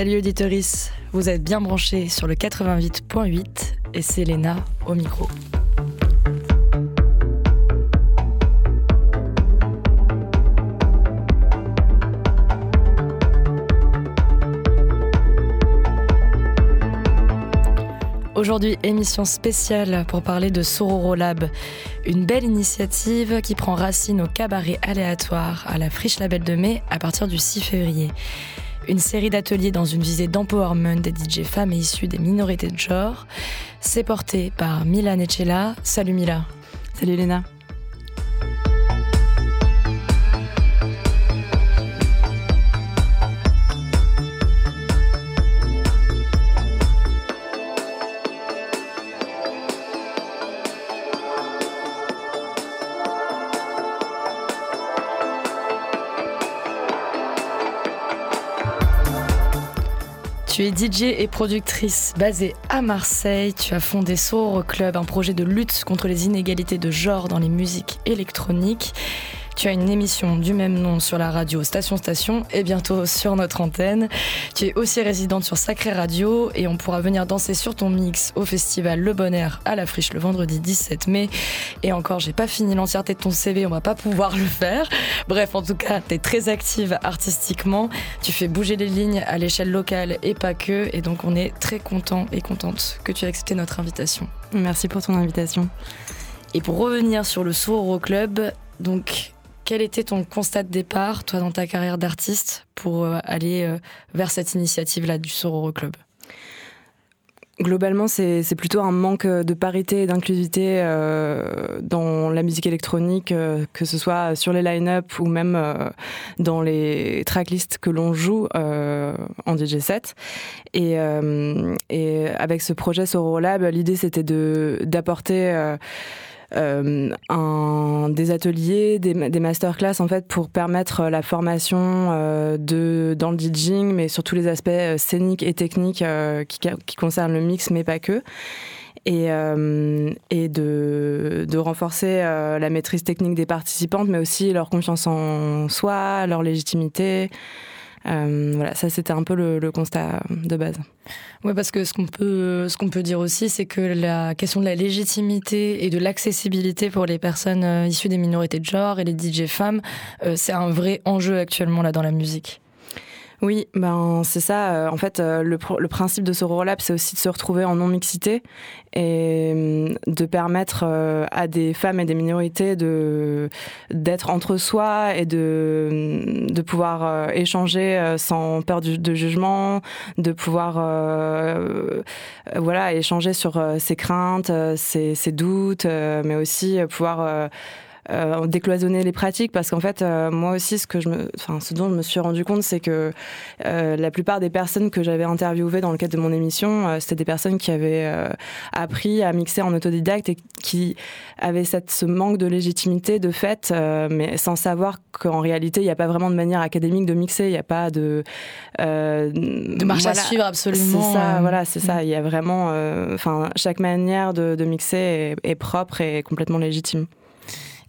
Salut auditoris, vous êtes bien branchés sur le 88.8 et c'est Léna au micro. Aujourd'hui, émission spéciale pour parler de Sororo Lab, une belle initiative qui prend racine au cabaret aléatoire à la Friche Label de Mai à partir du 6 février. Une série d'ateliers dans une visée d'empowerment des DJ femmes et issues des minorités de genre. C'est porté par Mila Necella. Salut Mila. Salut Léna. Tu es DJ et productrice basée à Marseille. Tu as fondé Soror Club, un projet de lutte contre les inégalités de genre dans les musiques électroniques. Tu as une émission du même nom sur la radio Station Station et bientôt sur notre antenne. Tu es aussi résidente sur Sacré Radio et on pourra venir danser sur ton mix au festival Le Bon Air à la Friche le vendredi 17 mai. Et encore, j'ai pas fini l'entièreté de ton CV, on va pas pouvoir le faire. Bref, en tout cas, tu es très active artistiquement. Tu fais bouger les lignes à l'échelle locale et pas que. Et donc, on est très content et contente que tu aies accepté notre invitation. Merci pour ton invitation. Et pour revenir sur le Sororo Club, donc quel était ton constat de départ, toi, dans ta carrière d'artiste, pour euh, aller euh, vers cette initiative-là du Sororo Club? Globalement, c'est plutôt un manque de parité et d'inclusivité euh, dans la musique électronique, que ce soit sur les line-up ou même dans les tracklists que l'on joue en DJ set. Et, avec ce projet Sororo Lab, l'idée c'était d'apporter un, des ateliers, des, des masterclass en fait pour permettre la formation euh, de dans le DJing, mais sur tous les aspects euh, scéniques et techniques euh, qui, qui concernent le mix, mais pas que et, euh, et de, de renforcer euh, la maîtrise technique des participantes, mais aussi leur confiance en soi, leur légitimité. Euh, voilà, ça c'était un peu le, constat de base. Oui, parce que ce qu'on peut, ce qu'on peut dire aussi, c'est que la question de la légitimité et de l'accessibilité pour les personnes euh, issues des minorités de genre et les DJ femmes, euh, c'est un vrai enjeu actuellement là dans la musique. Oui, ben c'est ça. En fait, le, le principe de ce Lab, c'est aussi de se retrouver en non-mixité et de permettre à des femmes et des minorités de d'être entre soi et de de pouvoir échanger sans peur de jugement, de pouvoir euh, voilà échanger sur ses craintes, ses, ses doutes, mais aussi pouvoir euh, décloisonner les pratiques parce qu'en fait euh, moi aussi ce que je me enfin ce dont je me suis rendu compte c'est que euh, la plupart des personnes que j'avais interviewées dans le cadre de mon émission euh, c'était des personnes qui avaient euh, appris à mixer en autodidacte et qui avaient cette ce manque de légitimité de fait euh, mais sans savoir qu'en réalité il n'y a pas vraiment de manière académique de mixer il n'y a pas de de marche voilà, à suivre absolument. C'est ça voilà c'est ça. Il y a vraiment enfin chaque manière de, de mixer est, est propre et complètement légitime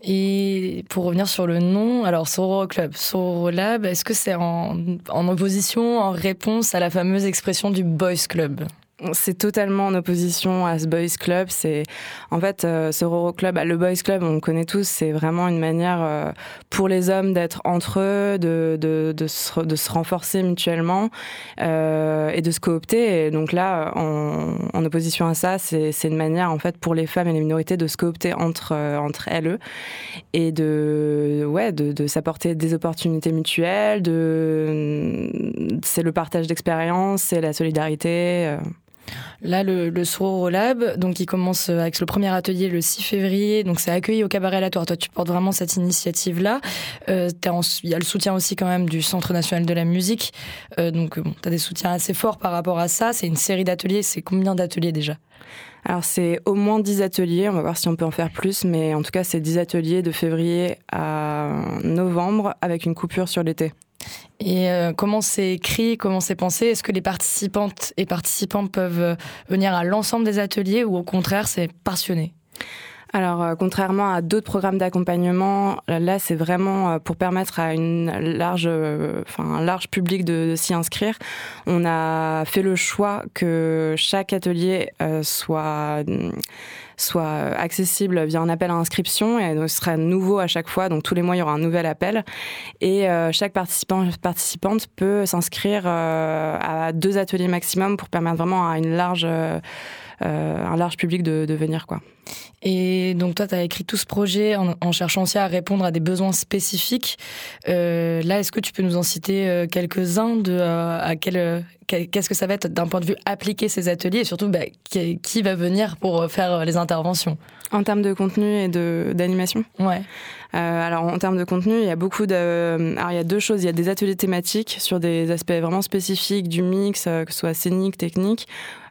et pour revenir sur le nom, alors Sororo Club, Sororo Lab, est-ce que c'est en, en opposition, en réponse à la fameuse expression du Boys Club? C'est totalement en opposition à ce boys club. C'est en fait euh, ce Roro club, bah, le boys club, on connaît tous. C'est vraiment une manière euh, pour les hommes d'être entre eux, de, se, renforcer mutuellement euh, et de se coopter. Et donc là, en, opposition à ça, c'est une manière en fait pour les femmes et les minorités de se coopter entre euh, elles et de ouais de, s'apporter des opportunités mutuelles. C'est le partage d'expériences, c'est la solidarité. Euh. Là, le, le Lab, donc il commence avec le premier atelier le 6 février, donc c'est accueilli au cabaret aléatoire. Toi, tu portes vraiment cette initiative-là. Euh, il y a le soutien aussi quand même du Centre national de la musique, euh, donc bon, tu as des soutiens assez forts par rapport à ça. C'est une série d'ateliers. C'est combien d'ateliers déjà? Alors c'est au moins 10 ateliers, on va voir si on peut en faire plus, mais en tout cas c'est 10 ateliers de février à novembre avec une coupure sur l'été. Et euh, comment c'est écrit, comment c'est pensé? Est-ce que les participantes et participants peuvent venir à l'ensemble des ateliers ou au contraire c'est passionné? Alors, euh, contrairement à d'autres programmes d'accompagnement, là, c'est vraiment euh, pour permettre à une large, euh, enfin, un large public de, s'y inscrire. On a fait le choix que chaque atelier soit soit accessible via un appel à inscription et ce sera nouveau à chaque fois. Donc tous les mois, il y aura un nouvel appel et chaque participant participante peut s'inscrire à deux ateliers maximum pour permettre vraiment à une large un large public de, de venir quoi. Et donc toi, tu as écrit tout ce projet en, cherchant aussi à répondre à des besoins spécifiques. Euh, là, est-ce que tu peux nous en citer euh, quelques-uns de euh, à quel qu'est-ce que ça va être d'un point de vue appliquer ces ateliers et surtout bah, qui, va venir pour faire les interventions? En termes de contenu et d'animation? Ouais. alors en termes de contenu, il y a beaucoup de. Alors il y a deux choses. Il y a des ateliers thématiques sur des aspects vraiment spécifiques du mix, que ce soit scénique, technique,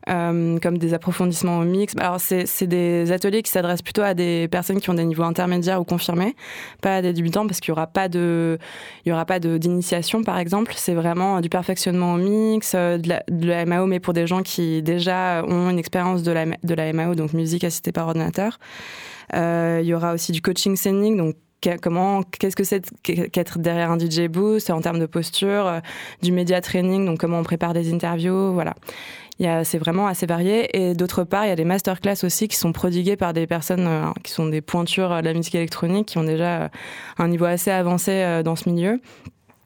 euh, comme des approfondissements au mix. Alors, c'est des ateliers qui s'adressent plutôt à des personnes qui ont des niveaux intermédiaires ou confirmés, pas à des débutants, parce qu'il n'y aura pas de, il y aura pas d'initiation, par exemple. C'est vraiment du perfectionnement au mix, euh, de la, MAO, mais pour des gens qui déjà ont une expérience de la, de la MAO, donc musique assistée par ordinateur. Euh, il y aura aussi du coaching scénique, donc comment qu'est-ce que c'est qu'être derrière un DJ boost en termes de posture, euh, du média training, donc comment on prépare des interviews, voilà c'est vraiment assez varié. Et d'autre part, il y a des masterclass aussi qui sont prodiguées par des personnes euh, qui sont des pointures de la musique électronique, qui ont déjà euh, un niveau assez avancé euh, dans ce milieu.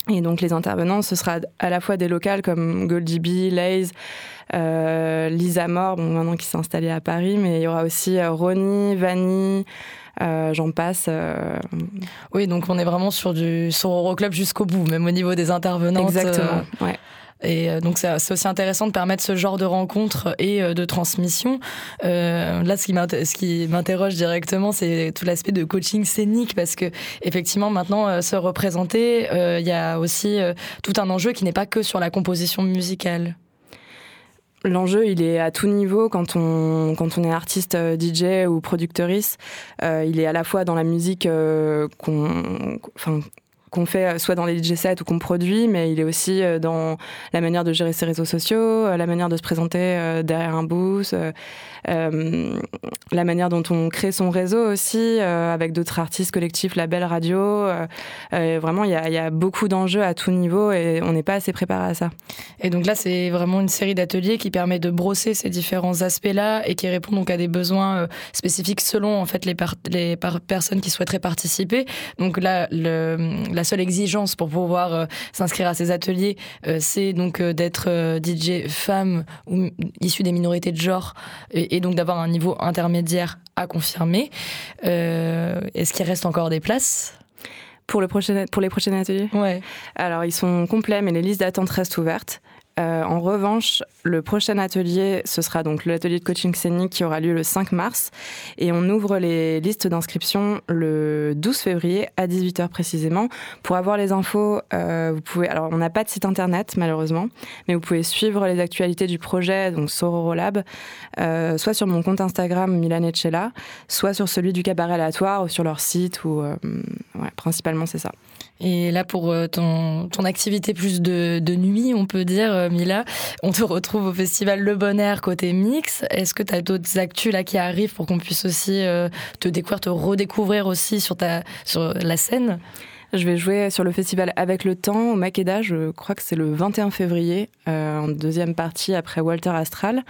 Et donc les intervenants, ce sera à la fois des locales comme Goldie B, Laze, Lisa Moore, bon, maintenant qui s'est installée à Paris, mais il y aura aussi Ronnie, Vanny, j'en passe. Oui, donc on est vraiment sur du sur Euroclub jusqu'au bout, même au niveau des intervenants. Exactement. Ouais. Et euh, donc c'est aussi intéressant de permettre ce genre de rencontres et euh, de transmission. Euh, là, ce qui m'interroge directement, c'est tout l'aspect de coaching scénique parce que effectivement maintenant se représenter, il y a aussi tout un enjeu qui n'est pas que sur la composition musicale. L'enjeu, il est à tout niveau quand on, est artiste DJ ou producteuriste. il est à la fois dans la musique qu'on, qu'on fait euh, soit dans les DJ sets ou qu'on produit, mais il est aussi euh, dans la manière de gérer ses réseaux sociaux, euh, la manière de se présenter derrière un booth, la manière dont on crée son réseau aussi avec d'autres artistes collectifs, labels, radio. vraiment, il y a, beaucoup d'enjeux à tout niveau et on n'est pas assez préparé à ça. Et donc là, c'est vraiment une série d'ateliers qui permet de brosser ces différents aspects-là et qui répond donc à des besoins spécifiques selon en fait les, les personnes qui souhaiteraient participer. Donc là, la la seule exigence pour pouvoir euh, s'inscrire à ces ateliers, euh, c'est donc euh, d'être DJ femme ou issue des minorités de genre et, donc d'avoir un niveau intermédiaire à confirmer. Est-ce qu'il reste encore des places? Pour, le prochain, pour les prochains ateliers? Ouais. Alors, ils sont complets, mais les listes d'attente restent ouvertes. Euh, en revanche, le prochain atelier, ce sera donc l'atelier de coaching scénique qui aura lieu le 5 mars. Et on ouvre les listes d'inscription le 12 février à 18h précisément. Pour avoir les infos, euh, vous pouvez. Alors, on n'a pas de site internet, malheureusement, mais vous pouvez suivre les actualités du projet, donc Sororo Lab, euh, soit sur mon compte Instagram Milanechella, soit sur celui du cabaret aléatoire ou sur leur site, ou ouais, principalement c'est ça. Et là, pour euh, ton, ton activité plus de, nuit, on peut dire, euh, Mila, on te retrouve au festival Le Bon Air côté mix. Est-ce que tu as d'autres actus là qui arrivent pour qu'on puisse aussi euh, te découvrir, te redécouvrir aussi sur, ta, sur la scène? Je vais jouer sur le festival Avec le Temps au Makeda, je crois que c'est le 21 février, en deuxième partie après Walter Astral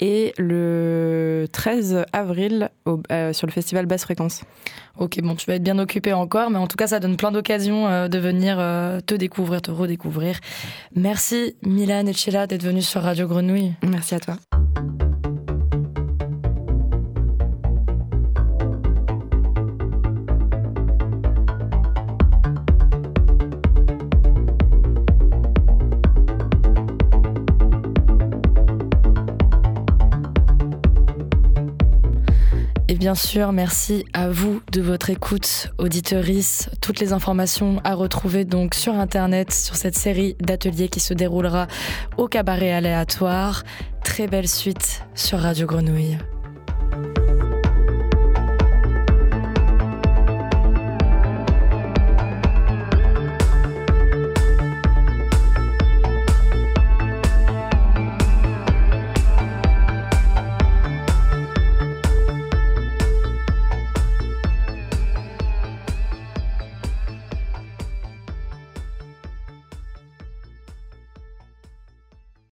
et le 13 avril euh, sur le festival Basse Fréquence. Ok, bon, tu vas être bien occupé encore, mais en tout cas, ça donne plein d'occasions euh, de venir euh, te découvrir, te redécouvrir. Merci Milan et Chela d'être venus sur Radio Grenouille. Merci à toi. Bien sûr, merci à vous de votre écoute, auditeurice. Toutes les informations à retrouver donc sur internet sur cette série d'ateliers qui se déroulera au cabaret aléatoire. Très belle suite sur Radio Grenouille.